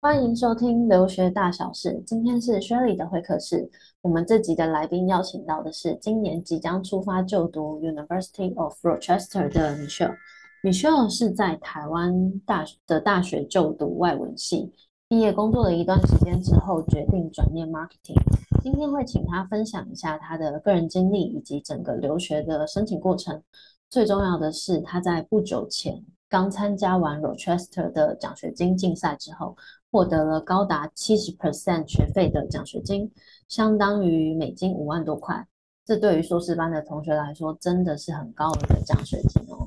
欢迎收听留学大小事，今天是 Shirley 的会客室。我们这集的来宾邀请到的是今年即将出发就读 University of Rochester 的 Michelle。Michelle 是在台湾大的大学就读外文系，毕业工作了一段时间之后，决定转念 Marketing。今天会请他分享一下他的个人经历以及整个留学的申请过程。最重要的是，他在不久前刚参加完 Rochester 的奖学金竞赛之后。获得了高达七十 percent 学费的奖学金，相当于美金五万多块。这对于硕士班的同学来说，真的是很高额的奖学金哦。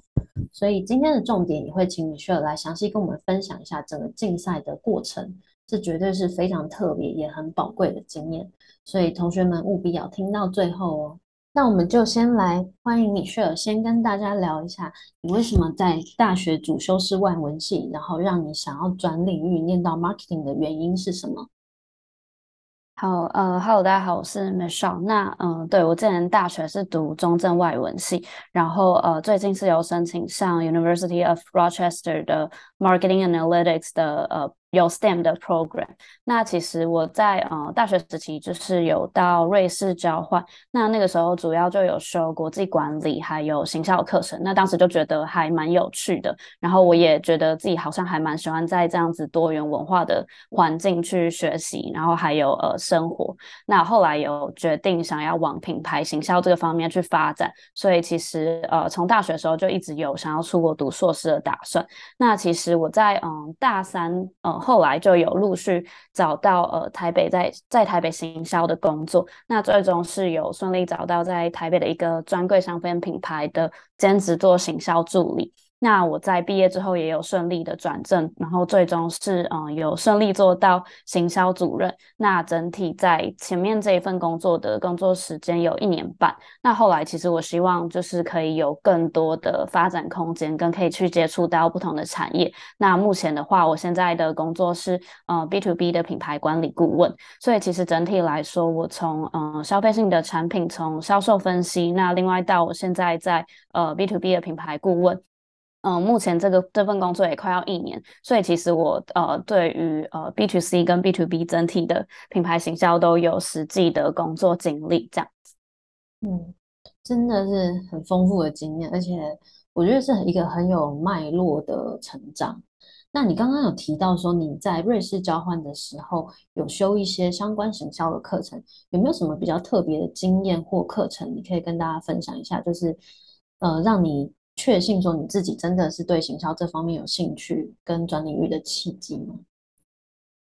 所以今天的重点也会请 Michelle 来详细跟我们分享一下整个竞赛的过程，这绝对是非常特别也很宝贵的经验。所以同学们务必要听到最后哦。那我们就先来欢迎 Michelle，先跟大家聊一下，你为什么在大学主修是外文系，然后让你想要转领域念到 marketing 的原因是什么？好，呃，Hello，大家好，我是 Michelle。那，嗯、对，我之前大学是读中正外文系，然后，呃，最近是有申请上 University of Rochester 的 Marketing Analytics 的，呃。有 STEM 的 program，那其实我在呃大学时期就是有到瑞士交换，那那个时候主要就有修国际管理还有行销课程，那当时就觉得还蛮有趣的，然后我也觉得自己好像还蛮喜欢在这样子多元文化的环境去学习，然后还有呃生活，那后来有决定想要往品牌行销这个方面去发展，所以其实呃从大学的时候就一直有想要出国读硕士的打算，那其实我在嗯、大三呃。后来就有陆续找到呃台北在在台北行销的工作，那最终是有顺利找到在台北的一个专柜商品品牌的兼职做行销助理。那我在毕业之后也有顺利的转正，然后最终是嗯、有顺利做到行销主任。那整体在前面这一份工作的工作时间有一年半。那后来其实我希望就是可以有更多的发展空间，跟可以去接触到不同的产业。那目前的话，我现在的工作是呃 B to B 的品牌管理顾问。所以其实整体来说，我从嗯、消费性的产品从销售分析，那另外到我现在在呃 B to B 的品牌顾问。嗯、目前这个这份工作也快要一年，所以其实我呃对于呃 B to C 跟 B to B 整体的品牌行销都有实际的工作经历，这样子。嗯，真的是很丰富的经验，而且我觉得是一个很有脉络的成长。那你刚刚有提到说你在瑞士交换的时候有修一些相关行销的课程，有没有什么比较特别的经验或课程，你可以跟大家分享一下？就是呃让你。确信说你自己真的是对行销这方面有兴趣跟转领域的契机吗？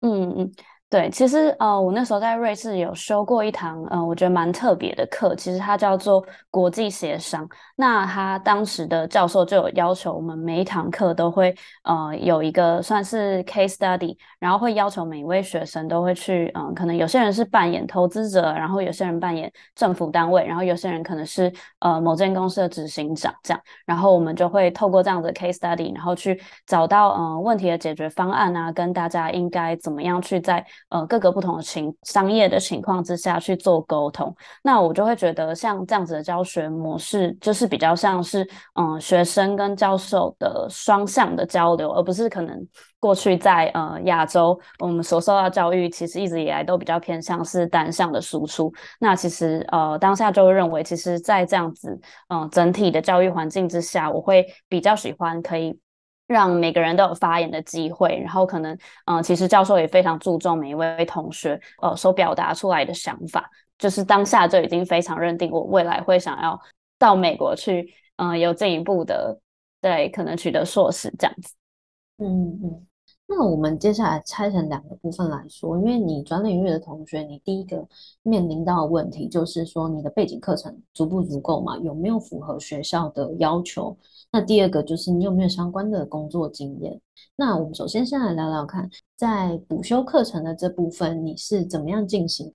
嗯嗯。对，其实呃，我那时候在瑞士有修过一堂呃，我觉得蛮特别的课，其实它叫做国际协商。那他当时的教授就有要求我们每一堂课都会呃有一个算是 case study，然后会要求每一位学生都会去嗯、可能有些人是扮演投资者，然后有些人扮演政府单位，然后有些人可能是呃某间公司的执行长这样，然后我们就会透过这样的 case study，然后去找到呃问题的解决方案啊，跟大家应该怎么样去在呃，各个不同的情商业的情况之下去做沟通，那我就会觉得像这样子的教学模式，就是比较像是嗯学生跟教授的双向的交流，而不是可能过去在呃亚洲我们所受到教育，其实一直以来都比较偏向是单向的输出。那其实呃当下就认为，其实在这样子嗯、整体的教育环境之下，我会比较喜欢可以。让每个人都有发言的机会，然后可能，嗯、其实教授也非常注重每一位同学，呃，所表达出来的想法，就是当下就已经非常认定我未来会想要到美国去，嗯、有进一步的，对，可能取得硕士这样子。嗯嗯。那我们接下来拆成两个部分来说，因为你转领域的同学，你第一个面临到的问题就是说你的背景课程足不足够嘛？有没有符合学校的要求？那第二个就是你有没有相关的工作经验？那我们首先先来聊聊看，在补修课程的这部分，你是怎么样进行？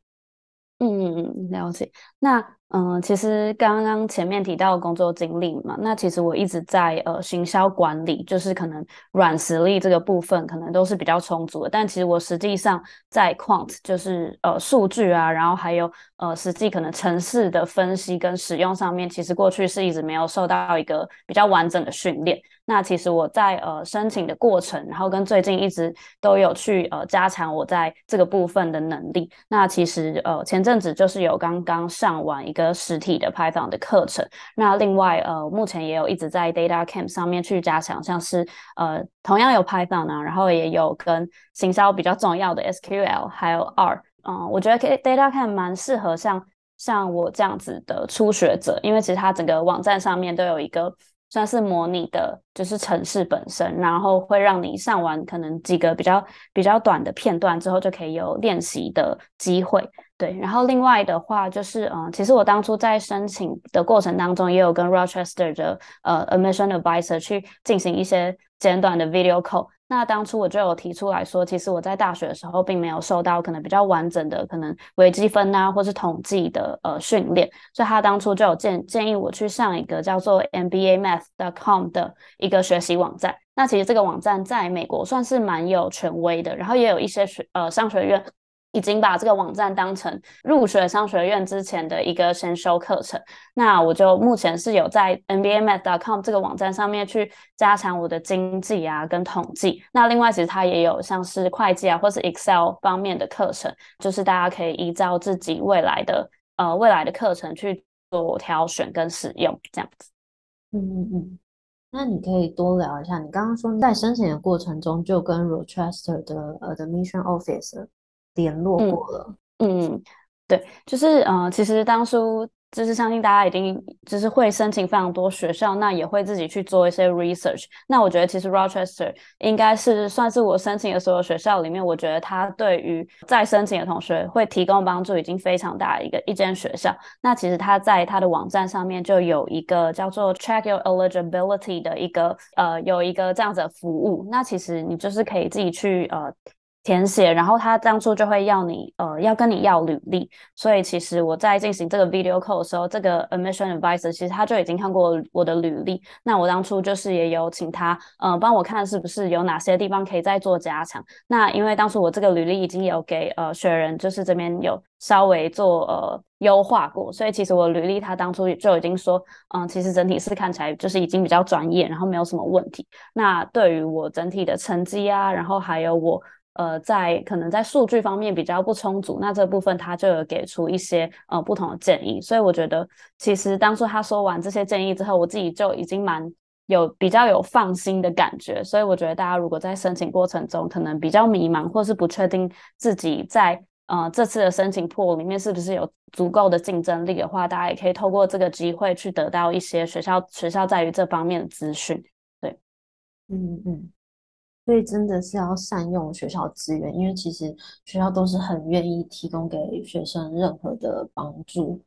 嗯，了解。那嗯，其实刚刚前面提到工作经历嘛，那其实我一直在呃行销管理，就是可能软实力这个部分可能都是比较充足的，但其实我实际上在 quant 就是呃数据啊，然后还有呃实际可能城市的分析跟使用上面，其实过去是一直没有受到一个比较完整的训练。那其实我在呃申请的过程，然后跟最近一直都有去呃加强我在这个部分的能力。那其实呃前阵子就是有刚刚上完一个的实体的 Python 的课程。那另外呃目前也有一直在 Data Camp 上面去加强，像是呃同样有 Python 啊，然后也有跟行销比较重要的 SQL 还有 R。嗯，我觉得 Data Camp 蛮适合像像我这样子的初学者，因为其实它整个网站上面都有一个。算是模拟的，就是城市本身，然后会让你上完可能几个比较比较短的片段之后，就可以有练习的机会。对，然后另外的话就是，嗯，其实我当初在申请的过程当中，也有跟 Rochester 的呃 Admission Advisor 去进行一些简短的 video call。那当初我就有提出来说，其实我在大学的时候并没有受到可能比较完整的可能微积分啊，或是统计的呃训练，所以他当初就有建建议我去上一个叫做 MBA Math dot com 的一个学习网站。那其实这个网站在美国算是蛮有权威的，然后也有一些学呃商学院。已经把这个网站当成入学商学院之前的一个先修课程。那我就目前是有在 MBAMath.com 这个网站上面去加强我的经济啊跟统计。那另外其实它也有像是会计啊或是 Excel 方面的课程，就是大家可以依照自己未来的呃未来的课程去做挑选跟使用这样子。嗯嗯嗯。那你可以多聊一下，你刚刚说在申请的过程中就跟 Rochester 的 Admission Office。联络过了，嗯，嗯，对，就是呃，其实当初就是相信大家一定就是会申请非常多学校，那也会自己去做一些 research。那我觉得其实 Rochester 应该是算是我申请的所有学校里面，我觉得它对于在申请的同学会提供帮助已经非常大的一个一间学校。那其实它在它的网站上面就有一个叫做 Check Your Eligibility 的一个呃有一个这样子的服务。那其实你就是可以自己去呃。填写，然后他当初就会要你，呃，要跟你要履历。所以其实我在进行这个 video call 的时候，这个 admission advisor 其实他就已经看过我的履历。那我当初就是也有请他，呃，帮我看是不是有哪些地方可以再做加强。那因为当初我这个履历已经有给呃学人，就是这边有稍微做呃优化过，所以其实我履历他当初就已经说，嗯、其实整体是看起来就是已经比较专业，然后没有什么问题。那对于我整体的成绩啊，然后还有我。呃，在可能在数据方面比较不充足，那这部分他就有给出一些呃不同的建议，所以我觉得其实当初他说完这些建议之后，我自己就已经蛮有比较有放心的感觉，所以我觉得大家如果在申请过程中可能比较迷茫，或是不确定自己在呃这次的申请 pool 里面是不是有足够的竞争力的话，大家也可以透过这个机会去得到一些学校学校在于这方面的资讯。对，嗯嗯。所以真的是要善用学校资源，因为其实学校都是很愿意提供给学生任何的帮助。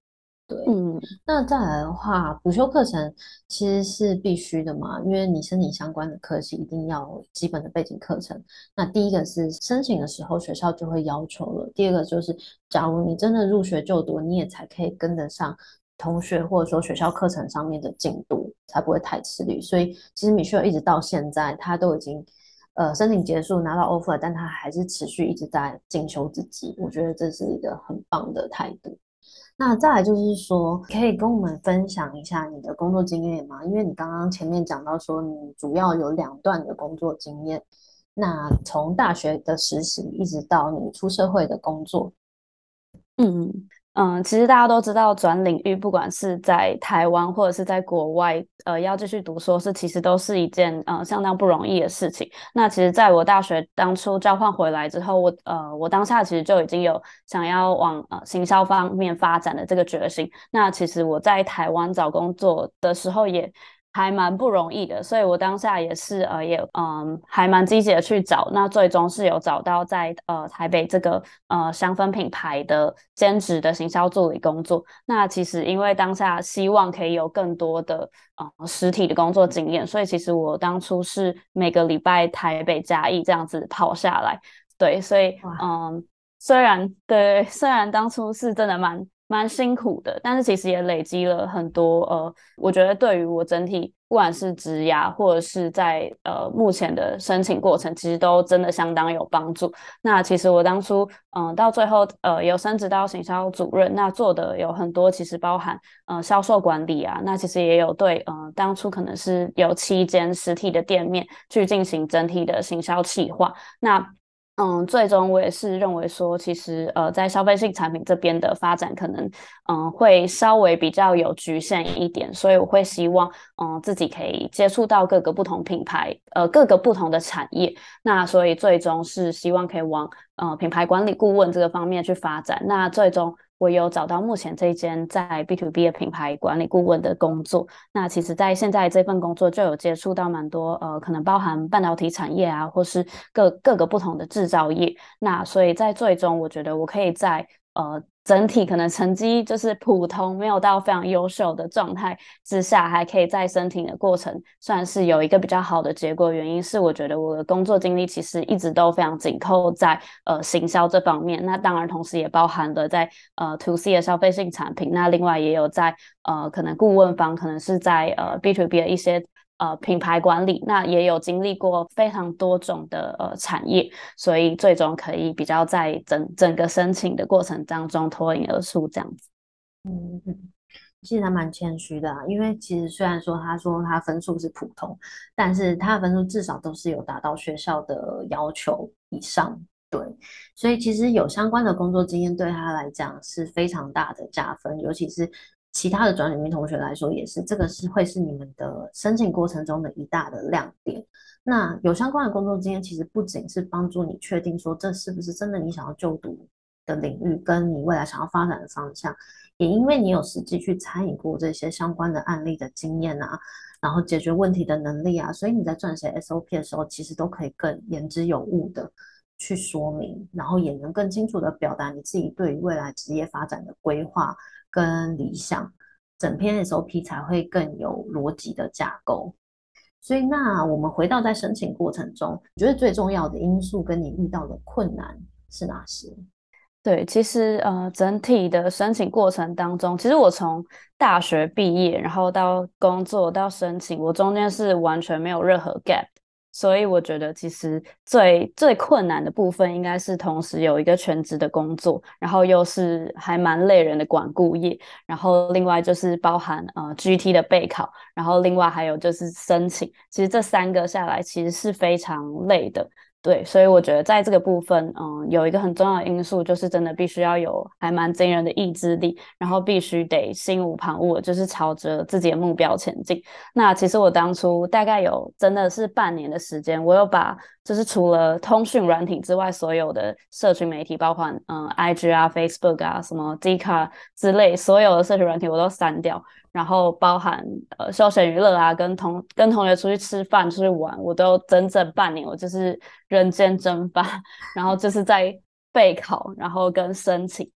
对，嗯，那再来的话，补修课程其实是必须的嘛，因为你申请相关的科系一定要有基本的背景课程。那第一个是申请的时候学校就会要求了，第二个就是假如你真的入学就读，你也才可以跟得上同学或者说学校课程上面的进度，才不会太吃力。所以其实 Michelle 一直到现在，他都已经。呃，申请结束拿到 offer，但他还是持续一直在进修自己，我觉得这是一个很棒的态度。那再来就是说，可以跟我们分享一下你的工作经验吗？因为你刚刚前面讲到说你主要有两段的工作经验，那从大学的实习一直到你出社会的工作，嗯。嗯，其实大家都知道，转领域不管是在台湾或者是在国外，呃，要继续读硕士，其实都是一件呃相当不容易的事情。那其实在我大学当初交换回来之后，我呃我当下其实就已经有想要往呃行销方面发展的这个决心。那其实我在台湾找工作的时候也。还蛮不容易的，所以我当下也是呃也嗯还蛮积极的去找，那最终是有找到在呃台北这个呃香氛品牌的兼职的行销助理工作。那其实因为当下希望可以有更多的呃实体的工作经验，所以其实我当初是每个礼拜台北嘉义这样子跑下来。对，所以嗯虽然对虽然当初是真的蛮蛮辛苦的，但是其实也累积了很多呃，我觉得对于我整体不管是职涯或者是在呃目前的申请过程，其实都真的相当有帮助。那其实我当初嗯、到最后呃有升职到行销主任，那做的有很多，其实包含呃销售管理啊，那其实也有对呃当初可能是有七间实体的店面去进行整体的行销企划，那。嗯，最终我也是认为说，其实呃，在消费性产品这边的发展可能嗯会稍微比较有局限一点，所以我会希望嗯自己可以接触到各个不同品牌，呃各个不同的产业，那所以最终是希望可以往呃品牌管理顾问这个方面去发展，那最终。我有找到目前这一间在 B to B 的品牌管理顾问的工作。那其实，在现在这份工作就有接触到蛮多呃，可能包含半导体产业啊，或是各各个不同的制造业。那所以在最终，我觉得我可以在呃。整体可能成绩就是普通，没有到非常优秀的状态之下，还可以在申请的过程算是有一个比较好的结果。原因是我觉得我的工作经历其实一直都非常紧扣在呃行销这方面，那当然同时也包含了在呃 to C 的消费性产品，那另外也有在呃可能顾问方，可能是在呃 B to B 的一些。呃，品牌管理，那也有经历过非常多种的呃产业，所以最终可以比较在整整个申请的过程当中脱颖而出这样子。嗯，其实还蛮谦虚的啊，因为其实虽然说他说他分数是普通，但是他的分数至少都是有达到学校的要求以上，对，所以其实有相关的工作经验对他来讲是非常大的加分，尤其是。其他的转领兵同学来说，也是这个是会是你们的申请过程中的一大的亮点。那有相关的工作经验，其实不仅是帮助你确定说这是不是真的你想要就读的领域，跟你未来想要发展的方向，也因为你有实际去参与过这些相关的案例的经验啊，然后解决问题的能力啊，所以你在撰写 SOP 的时候，其实都可以更言之有物的去说明，然后也能更清楚的表达你自己对于未来职业发展的规划。跟理想，整篇 SOP 才会更有逻辑的架构。所以，那我们回到在申请过程中，你觉得最重要的因素跟你遇到的困难是哪些？对，其实呃，整体的申请过程当中，其实我从大学毕业，然后到工作到申请，我中间是完全没有任何 gap。所以我觉得，其实最最困难的部分，应该是同时有一个全职的工作，然后又是还蛮累人的管顾业，然后另外就是包含呃 GT 的备考，然后另外还有就是申请，其实这三个下来，其实是非常累的。对，所以我觉得在这个部分，嗯，有一个很重要的因素，就是真的必须要有还蛮惊人的意志力，然后必须得心无旁骛，就是朝着自己的目标前进。那其实我当初大概有真的是半年的时间，我有把就是除了通讯软体之外，所有的社群媒体，包括嗯 IG 啊、Facebook 啊、什么 d c a 之类所有的社群软体，我都删掉。然后包含呃休闲娱乐啊，跟同跟同学出去吃饭、出去玩，我都整整半年，我就是人间蒸发，然后就是在备考，然后跟申请。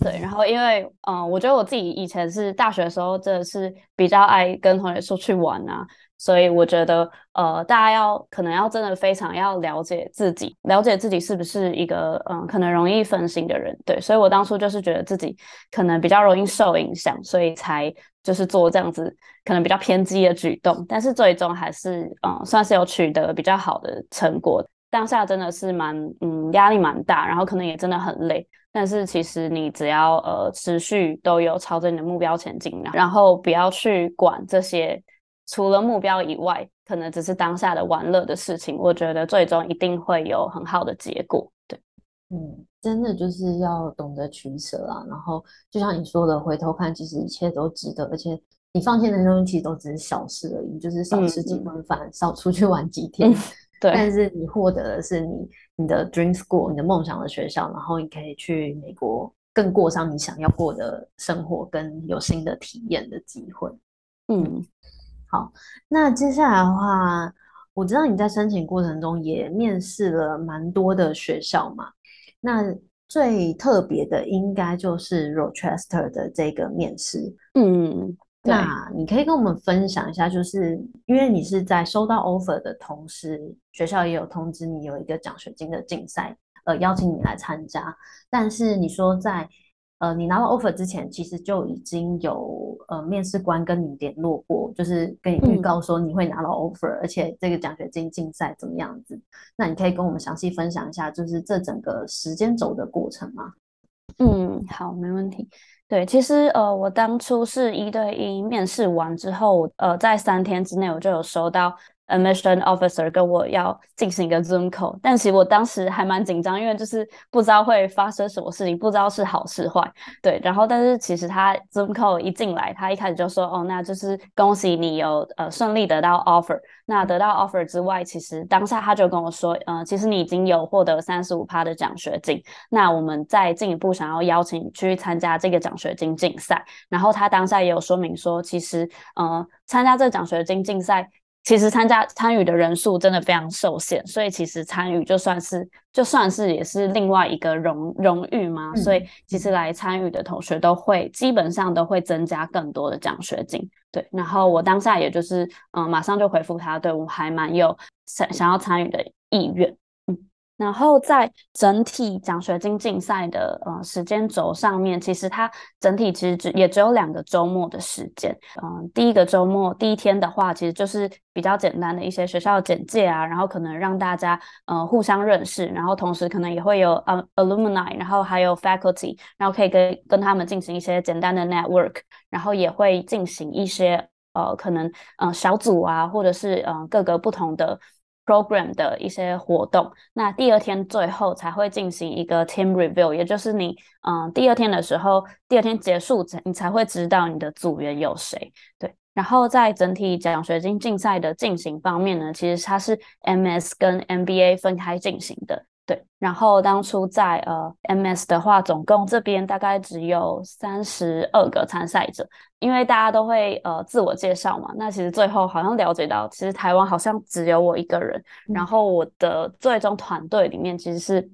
对，然后因为嗯，我觉得我自己以前是大学的时候，真的是比较爱跟同学出去玩啊。所以我觉得，呃，大家要可能要真的非常要了解自己，了解自己是不是一个嗯可能容易分心的人，对。所以我当初就是觉得自己可能比较容易受影响，所以才就是做这样子可能比较偏激的举动。但是最终还是嗯算是有取得比较好的成果。当下真的是蛮嗯压力蛮大，然后可能也真的很累。但是其实你只要呃持续都有朝着你的目标前进，然后不要去管这些。除了目标以外，可能只是当下的玩乐的事情。我觉得最终一定会有很好的结果。对，嗯，真的就是要懂得取舍啊。然后就像你说的，回头看，其实一切都值得。而且你放弃的东西其实都只是小事而已，就是少吃几顿饭，嗯、少出去玩几天。嗯、对，但是你获得的是你你的 dream school，你的梦想的学校，然后你可以去美国，更过上你想要过的生活，跟有新的体验的机会。嗯。好，那接下来的话，我知道你在申请过程中也面试了蛮多的学校嘛。那最特别的应该就是 Rochester 的这个面试。嗯，那你可以跟我们分享一下，就是因为你是在收到 offer 的同时，学校也有通知你有一个奖学金的竞赛，呃，邀请你来参加。但是你说在呃，你拿到 offer 之前，其实就已经有呃面试官跟你联络过，就是跟你预告说你会拿到 offer，、嗯、而且这个奖学金竞赛怎么样子？那你可以跟我们详细分享一下，就是这整个时间轴的过程吗？嗯，好，没问题。对，其实呃，我当初是一对一面试完之后，呃，在三天之内我就有收到。Admission officer 跟我要进行一个 Zoom call，但其实我当时还蛮紧张，因为就是不知道会发生什么事情，不知道是好是坏。对，然后但是其实他 Zoom call 一进来，他一开始就说：“哦，那就是恭喜你有呃顺利得到 offer。”那得到 offer 之外，其实当下他就跟我说：“呃，其实你已经有获得三十五趴的奖学金。那我们再进一步想要邀请你去参加这个奖学金竞赛。”然后他当下也有说明说，其实呃参加这个奖学金竞赛。其实参加参与的人数真的非常受限，所以其实参与就算是就算是也是另外一个荣荣誉嘛。所以其实来参与的同学都会基本上都会增加更多的奖学金。对，然后我当下也就是嗯，马上就回复他，对，我还蛮有想想要参与的意愿。然后在整体奖学金竞赛的呃时间轴上面，其实它整体其实只也只有两个周末的时间。嗯、第一个周末第一天的话，其实就是比较简单的一些学校简介啊，然后可能让大家呃互相认识，然后同时可能也会有呃 alumni，然后还有 faculty，然后可以跟跟他们进行一些简单的 network，然后也会进行一些呃可能呃小组啊，或者是呃各个不同的。Program 的一些活动，那第二天最后才会进行一个 team review，也就是你嗯、第二天的时候，第二天结束，你才会知道你的组员有谁。对，然后在整体奖学金竞赛的进行方面呢，其实它是 MS 跟 MBA 分开进行的。对，然后当初在呃 MS 的话，总共这边大概只有三十二个参赛者，因为大家都会呃自我介绍嘛。那其实最后好像了解到，其实台湾好像只有我一个人，嗯、然后我的最终团队里面其实是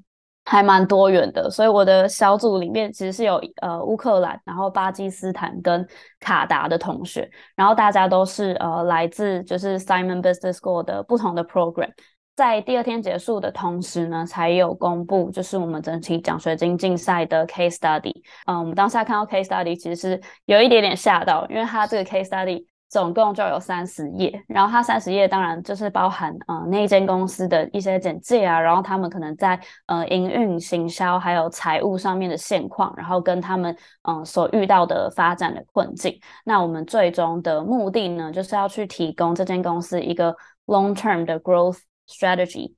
还蛮多元的，所以我的小组里面其实是有呃乌克兰、然后巴基斯坦跟卡达的同学，然后大家都是呃来自就是 Simon Business School 的不同的 program。在第二天结束的同时呢，才有公布，就是我们整体奖学金竞赛的 case study。嗯，我们当下看到 case study，其实是有一点点吓到，因为它这个 case study 总共就有三十页，然后它三十页当然就是包含嗯那一间公司的一些简介啊，然后他们可能在呃营运、行销还有财务上面的现况，然后跟他们嗯所遇到的发展的困境。那我们最终的目的呢，就是要去提供这间公司一个 long term 的 growth。strategy。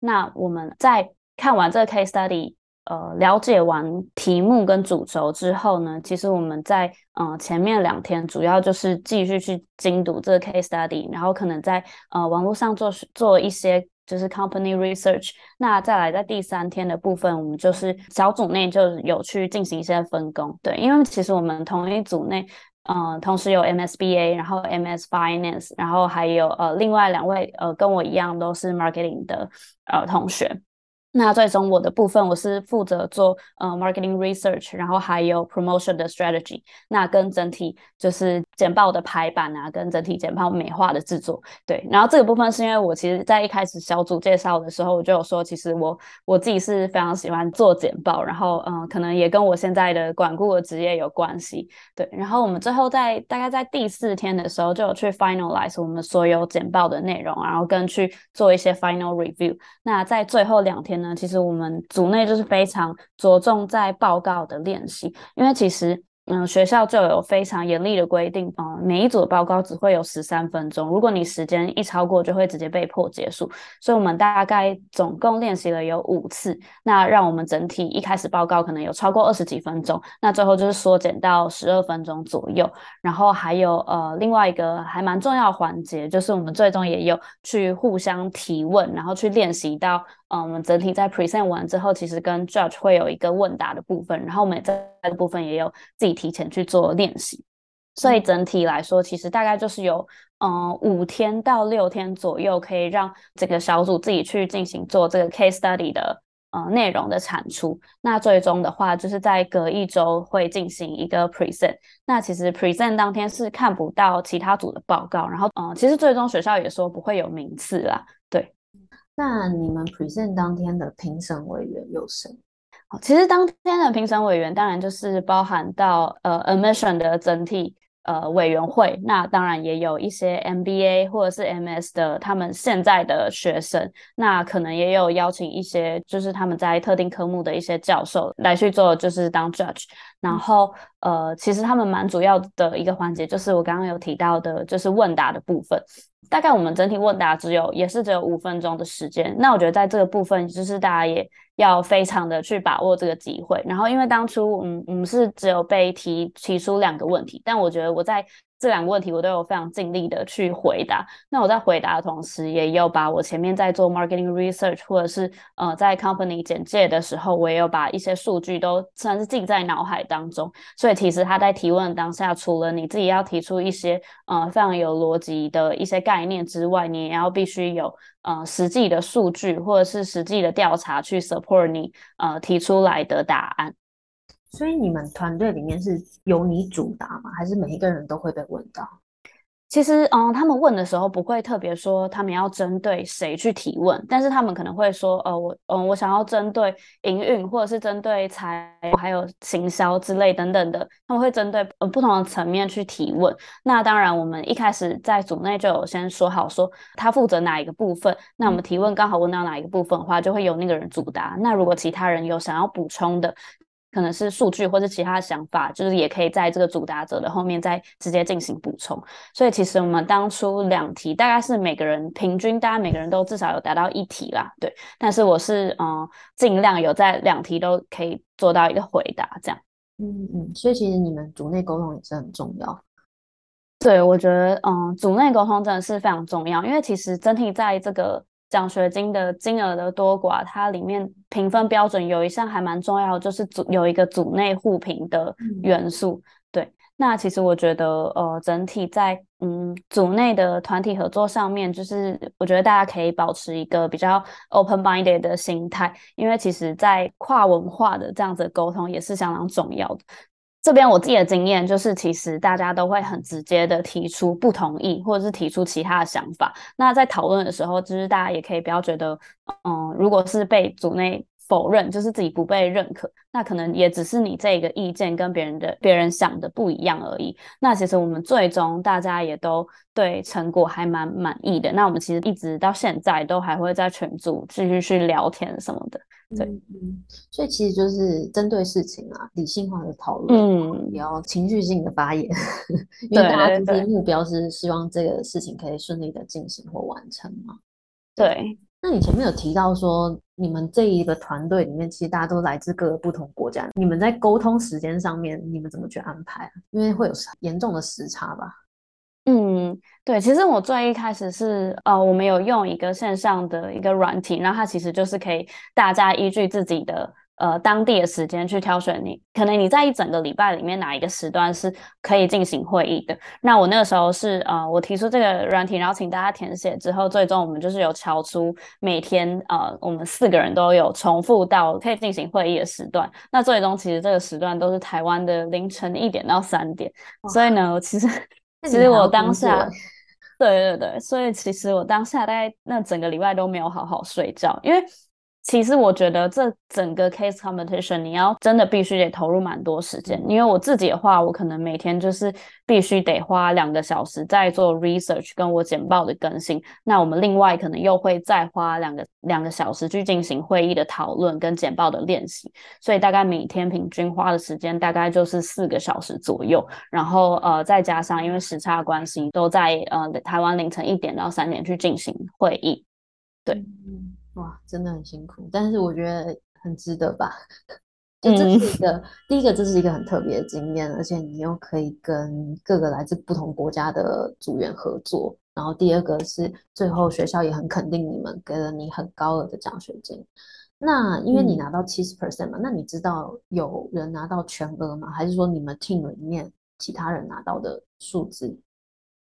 那我们在看完这个 case study，呃，了解完题目跟主轴之后呢，其实我们在呃前面两天主要就是继续去精读这个 case study，然后可能在呃网络上做做一些就是 company research。那再来在第三天的部分，我们就是小组内就有去进行一些分工。对，因为其实我们同一组内。嗯，同时有 MSBA，然后 MS Finance，然后还有呃另外两位呃跟我一样都是 Marketing 的呃同学。那最终我的部分，我是负责做呃 marketing research，然后还有 promotion 的 strategy，那跟整体就是简报的排版啊，跟整体简报美化的制作，对。然后这个部分是因为我其实在一开始小组介绍的时候，我就有说，其实我我自己是非常喜欢做简报，然后嗯、可能也跟我现在的管顾的职业有关系，对。然后我们最后在大概在第四天的时候，就有去 finalize 我们所有简报的内容，然后跟去做一些 final review。那在最后两天。那其实我们组内就是非常着重在报告的练习，因为其实。嗯，学校就有非常严厉的规定，嗯，每一组报告只会有十三分钟，如果你时间一超过，就会直接被迫结束。所以，我们大概总共练习了有五次，那让我们整体一开始报告可能有超过二十几分钟，那最后就是缩减到十二分钟左右。然后还有呃另外一个还蛮重要环节，就是我们最终也有去互相提问，然后去练习到。嗯，我们整体在 present 完之后，其实跟 judge 会有一个问答的部分，然后我们在这个部分也有自己提前去做练习，所以整体来说，其实大概就是有嗯五天到六天左右，可以让这个小组自己去进行做这个 case study 的呃内容的产出。那最终的话，就是在隔一周会进行一个 present。那其实 present 当天是看不到其他组的报告，然后嗯，其实最终学校也说不会有名次啦，对。那你们 present 当天的评审委员有谁？其实当天的评审委员当然就是包含到呃 admission 的整体。呃，委员会那当然也有一些 MBA 或者是 MS 的他们现在的学生，那可能也有邀请一些就是他们在特定科目的一些教授来去做，就是当 judge。然后呃，其实他们蛮主要的一个环节就是我刚刚有提到的，就是问答的部分。大概我们整体问答只有也是只有五分钟的时间。那我觉得在这个部分，就是大家也要非常的去把握这个机会。然后因为当初嗯，我们是只有被提提出两个问题，但我觉得我在。这两个问题我都有非常尽力的去回答。那我在回答的同时，也有把我前面在做 marketing research 或者是呃在 company 简介的时候，我也有把一些数据都算是记在脑海当中。所以其实他在提问当下，除了你自己要提出一些呃非常有逻辑的一些概念之外，你也要必须有呃实际的数据或者是实际的调查去 support 你呃提出来的答案。所以你们团队里面是由你主答吗？还是每一个人都会被问到？其实，嗯，他们问的时候不会特别说他们要针对谁去提问，但是他们可能会说，呃，我，嗯，我想要针对营运，或者是针对财务，还有行销之类等等的，他们会针对呃不同的层面去提问。那当然，我们一开始在组内就有先说好，说他负责哪一个部分，那我们提问刚好问到哪一个部分的话，就会由那个人主答。那如果其他人有想要补充的，可能是数据或者其他的想法，就是也可以在这个主答者的后面再直接进行补充。所以其实我们当初两题大概是每个人平均，大家每个人都至少有达到一题啦，对。但是我是嗯尽量有在两题都可以做到一个回答，这样。嗯嗯，所以其实你们组内沟通也是很重要。对，我觉得嗯组内沟通真的是非常重要，因为其实整体在这个。奖学金的金额的多寡，它里面评分标准有一项还蛮重要，就是组有一个组内互评的元素。嗯、对，那其实我觉得，呃，整体在嗯组内的团体合作上面，就是我觉得大家可以保持一个比较 open-minded 的心态，因为其实在跨文化的这样子的沟通也是相当重要的。这边我自己的经验就是，其实大家都会很直接的提出不同意，或者是提出其他的想法。那在讨论的时候，就是大家也可以不要觉得，嗯，如果是被组内否认，就是自己不被认可，那可能也只是你这个意见跟别人的别人想的不一样而已。那其实我们最终大家也都对成果还蛮满意的。那我们其实一直到现在都还会在群组继续去聊天什么的。对，嗯，所以其实就是针对事情啊，理性化的讨论，嗯，不要情绪性的发言，因为大家就是目标是希望这个事情可以顺利的进行或完成嘛。对，那你前面有提到说，你们这一个团队里面，其实大家都来自各个不同国家，你们在沟通时间上面，你们怎么去安排？因为会有严重的时差吧？嗯，对，其实我最一开始是呃，我们有用一个线上的一个软体，然后它其实就是可以大家依据自己的呃当地的时间去挑选你，可能你在一整个礼拜里面哪一个时段是可以进行会议的。那我那个时候是呃，我提出这个软体，然后请大家填写之后，最终我们就是有敲出每天呃，我们四个人都有重复到可以进行会议的时段。那最终其实这个时段都是台湾的凌晨一点到三点，所以呢，其实。其实我当下，对对对，所以其实我当下大概那整个礼拜都没有好好睡觉，因为。其实我觉得这整个 case competition 你要真的必须得投入蛮多时间，因为我自己的话，我可能每天就是必须得花两个小时在做 research 跟我简报的更新。那我们另外可能又会再花两个两个小时去进行会议的讨论跟简报的练习，所以大概每天平均花的时间大概就是四个小时左右。然后呃再加上因为时差关系，都在呃台湾凌晨一点到三点去进行会议，对。哇，真的很辛苦，但是我觉得很值得吧？就这是一个、嗯、第一个，这是一个很特别的经验，而且你又可以跟各个来自不同国家的组员合作。然后第二个是最后学校也很肯定你们，给了你很高额的奖学金。那因为你拿到七十 percent 嘛，那你知道有人拿到全额吗？还是说你们 team 里面其他人拿到的数字？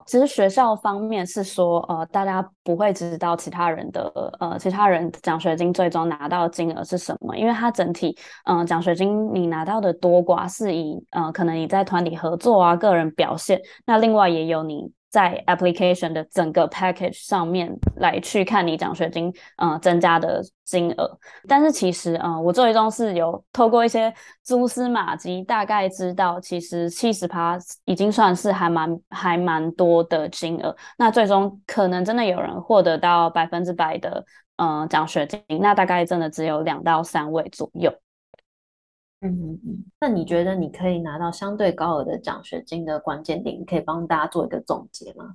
其实学校方面是说，呃，大家不会知道其他人的，呃，其他人奖学金最终拿到金额是什么，因为它整体，嗯、奖学金你拿到的多寡是以，呃，可能你在团体合作啊，个人表现，那另外也有你在 application 的整个 package 上面来去看你奖学金呃增加的金额。但是其实呃，我最终是有透过一些蛛丝马迹，大概知道其实七十趴已经算是还蛮还蛮多的金额。那最终可能真的有人获得到百分之百的呃奖学金，那大概真的只有两到三位左右。嗯嗯嗯，那你觉得你可以拿到相对高额的奖学金的关键点，你可以帮大家做一个总结吗？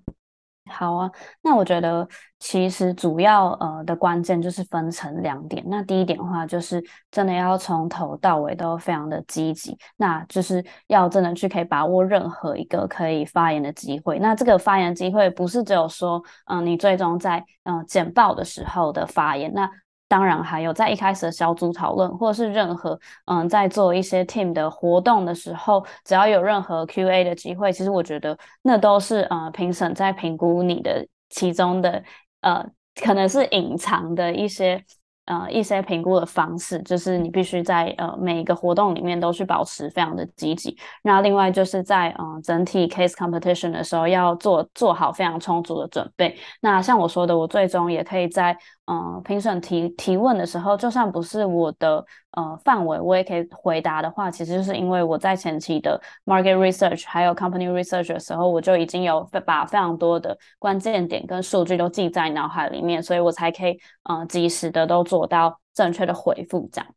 好啊，那我觉得其实主要呃的关键就是分成两点。那第一点的话，就是真的要从头到尾都非常的积极，那就是要真的去可以把握任何一个可以发言的机会。那这个发言机会不是只有说，嗯、呃，你最终在嗯、呃、简报的时候的发言，那。当然，还有在一开始的小组讨论，或者是任何嗯，在做一些 team 的活动的时候，只要有任何 QA 的机会，其实我觉得那都是呃评审在评估你的其中的呃，可能是隐藏的一些。呃，一些评估的方式，就是你必须在呃每一个活动里面都去保持非常的积极。那另外就是在呃整体 case competition 的时候，要做做好非常充足的准备。那像我说的，我最终也可以在呃评审提提问的时候，就算不是我的呃范围，我也可以回答的话，其实就是因为我在前期的 market research 还有 company research 的时候，我就已经有把非常多的关键点跟数据都记在脑海里面，所以我才可以呃及时的都做。做到正确的回复，这样。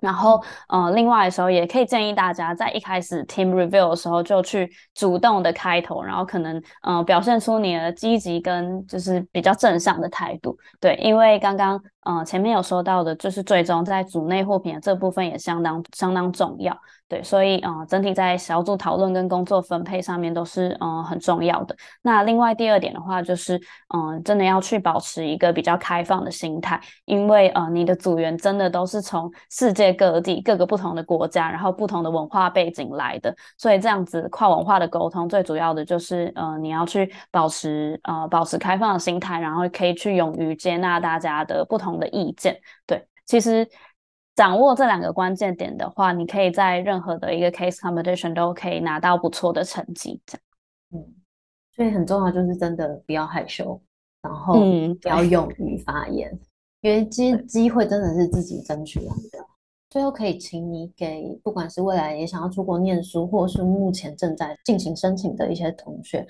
然后，呃，另外的时候也可以建议大家在一开始 team review 的时候就去主动的开头，然后可能，呃，表现出你的积极跟就是比较正向的态度。对，因为刚刚，呃，前面有说到的，就是最终在组内货品的这部分也相当相当重要。对，所以，呃，整体在小组讨论跟工作分配上面都是，呃，很重要的。那另外第二点的话，就是，嗯、呃，真的要去保持一个比较开放的心态，因为，呃，你的组员真的都是从世界各地各个不同的国家，然后不同的文化背景来的，所以这样子跨文化的沟通，最主要的就是，呃，你要去保持，呃，保持开放的心态，然后可以去勇于接纳大家的不同的意见。对，其实。掌握这两个关键点的话，你可以在任何的一个 case competition 都可以拿到不错的成绩。这样，嗯，所以很重要就是真的不要害羞，然后不要勇于发言，嗯、因为机机会真的是自己争取来的。最后可以请你给不管是未来也想要出国念书，或是目前正在进行申请的一些同学，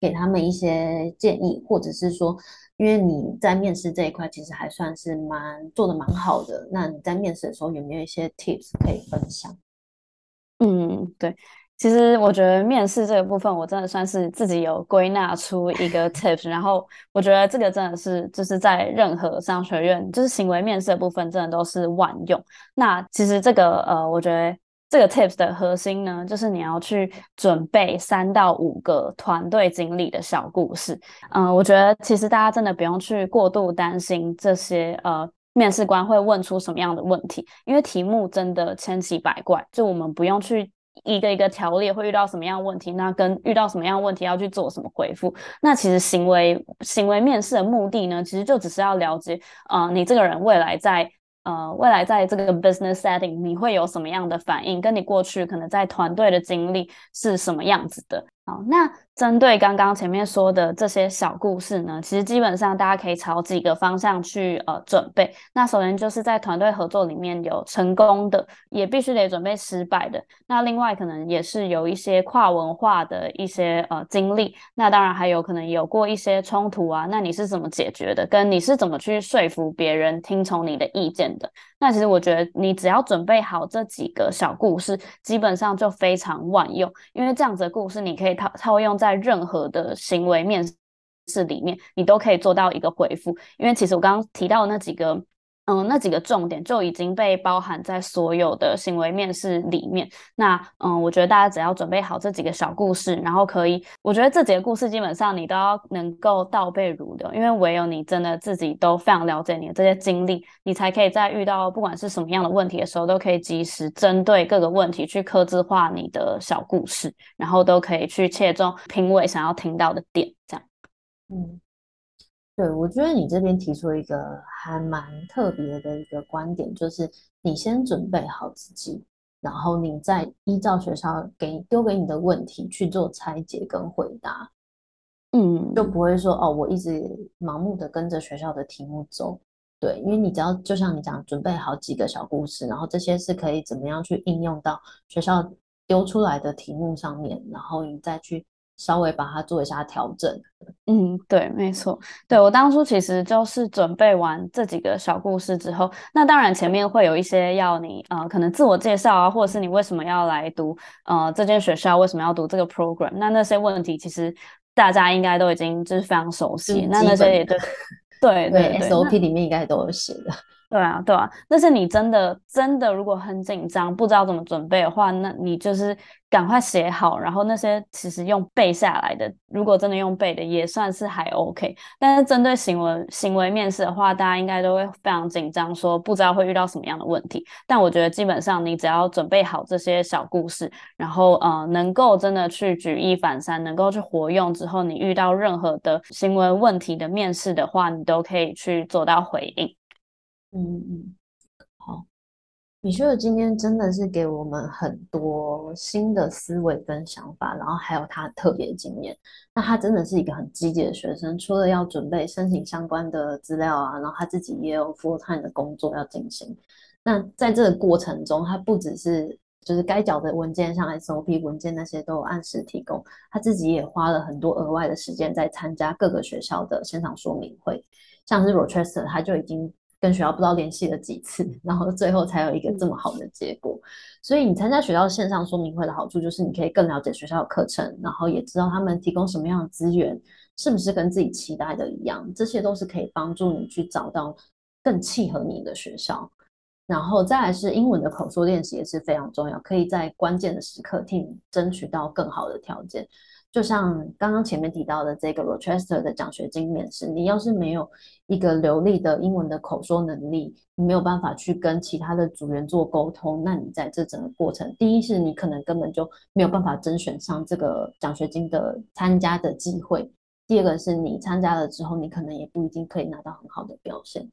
给他们一些建议，或者是说。因为你在面试这一块其实还算是蛮做的蛮好的，那你在面试的时候有没有一些 tips 可以分享？嗯，对，其实我觉得面试这个部分，我真的算是自己有归纳出一个 tips，然后我觉得这个真的是就是在任何商学院，就是行为面试的部分，真的都是万用。那其实这个呃，我觉得。这个 tips 的核心呢，就是你要去准备三到五个团队经历的小故事。嗯、我觉得其实大家真的不用去过度担心这些呃面试官会问出什么样的问题，因为题目真的千奇百怪，就我们不用去一个一个条列会遇到什么样的问题，那跟遇到什么样的问题要去做什么回复。那其实行为行为面试的目的呢，其实就只是要了解，呃，你这个人未来在。呃，未来在这个 business setting，你会有什么样的反应？跟你过去可能在团队的经历是什么样子的？好，那针对刚刚前面说的这些小故事呢，其实基本上大家可以朝几个方向去呃准备。那首先就是在团队合作里面有成功的，也必须得准备失败的。那另外可能也是有一些跨文化的一些呃经历。那当然还有可能有过一些冲突啊，那你是怎么解决的？跟你是怎么去说服别人听从你的意见的？那其实我觉得你只要准备好这几个小故事，基本上就非常万用，因为这样子的故事你可以。套套用在任何的行为面试里面，你都可以做到一个回复。因为其实我刚刚提到的那几个。嗯，那几个重点就已经被包含在所有的行为面试里面。那嗯，我觉得大家只要准备好这几个小故事，然后可以，我觉得这几个故事基本上你都要能够倒背如流，因为唯有你真的自己都非常了解你的这些经历，你才可以在遇到不管是什么样的问题的时候，都可以及时针对各个问题去客制化你的小故事，然后都可以去切中评委想要听到的点，这样。嗯。对，我觉得你这边提出一个还蛮特别的一个观点，就是你先准备好自己，然后你再依照学校给丢给你的问题去做拆解跟回答。嗯，就不会说哦，我一直盲目的跟着学校的题目走。对，因为你只要就像你讲，准备好几个小故事，然后这些是可以怎么样去应用到学校丢出来的题目上面，然后你再去稍微把它做一下调整。嗯，对，没错。对，我当初其实就是准备完这几个小故事之后，那当然前面会有一些要你呃，可能自我介绍啊，或者是你为什么要来读呃这间学校，为什么要读这个 program，那那些问题其实大家应该都已经就是非常熟悉，那那些也 对。对对，对，对，SOP 里面应该都有写的。对啊，对啊，但是你真的真的如果很紧张，不知道怎么准备的话，那你就是赶快写好，然后那些其实用背下来的，如果真的用背的也算是还 OK。但是针对行为行为面试的话，大家应该都会非常紧张，说不知道会遇到什么样的问题。但我觉得基本上你只要准备好这些小故事，然后呃能够真的去举一反三，能够去活用之后，你遇到任何的行为问题的面试的话，你都可以去做到回应。嗯嗯，好，米歇尔今天真的是给我们很多新的思维跟想法，然后还有他特别经验。那他真的是一个很积极的学生，除了要准备申请相关的资料啊，然后他自己也有 full time 的工作要进行。那在这个过程中，他不只是就是该缴的文件，像 SOP 文件那些都有按时提供，他自己也花了很多额外的时间在参加各个学校的现场说明会，像是 Rochester 他就已经。跟学校不知道联系了几次，然后最后才有一个这么好的结果。所以你参加学校线上说明会的好处，就是你可以更了解学校的课程，然后也知道他们提供什么样的资源，是不是跟自己期待的一样。这些都是可以帮助你去找到更契合你的学校。然后再来是英文的口说练习也是非常重要，可以在关键的时刻替你争取到更好的条件。就像刚刚前面提到的这个 Rochester 的奖学金面试，你要是没有一个流利的英文的口说能力，你没有办法去跟其他的组员做沟通，那你在这整个过程，第一是你可能根本就没有办法甄选上这个奖学金的参加的机会，第二个是你参加了之后，你可能也不一定可以拿到很好的表现。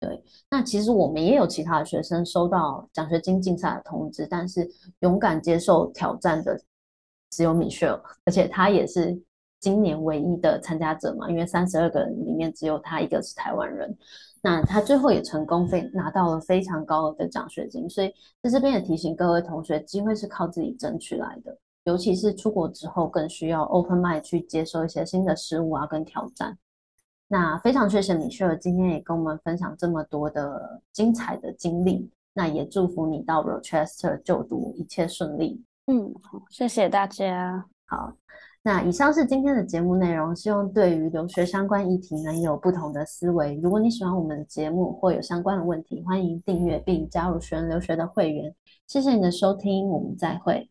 对，那其实我们也有其他的学生收到奖学金竞赛的通知，但是勇敢接受挑战的。只有 Michelle，而且他也是今年唯一的参加者嘛，因为三十二个人里面只有他一个是台湾人。那他最后也成功非拿到了非常高额的奖学金，所以在这边也提醒各位同学，机会是靠自己争取来的，尤其是出国之后更需要 open mind 去接受一些新的事物啊跟挑战。那非常谢谢 Michelle 今天也跟我们分享这么多的精彩的经历，那也祝福你到 Rochester 就读一切顺利。嗯，好，谢谢大家。好，那以上是今天的节目内容，希望对于留学相关议题能有不同的思维。如果你喜欢我们的节目或有相关的问题，欢迎订阅并加入学人留学的会员。谢谢你的收听，我们再会。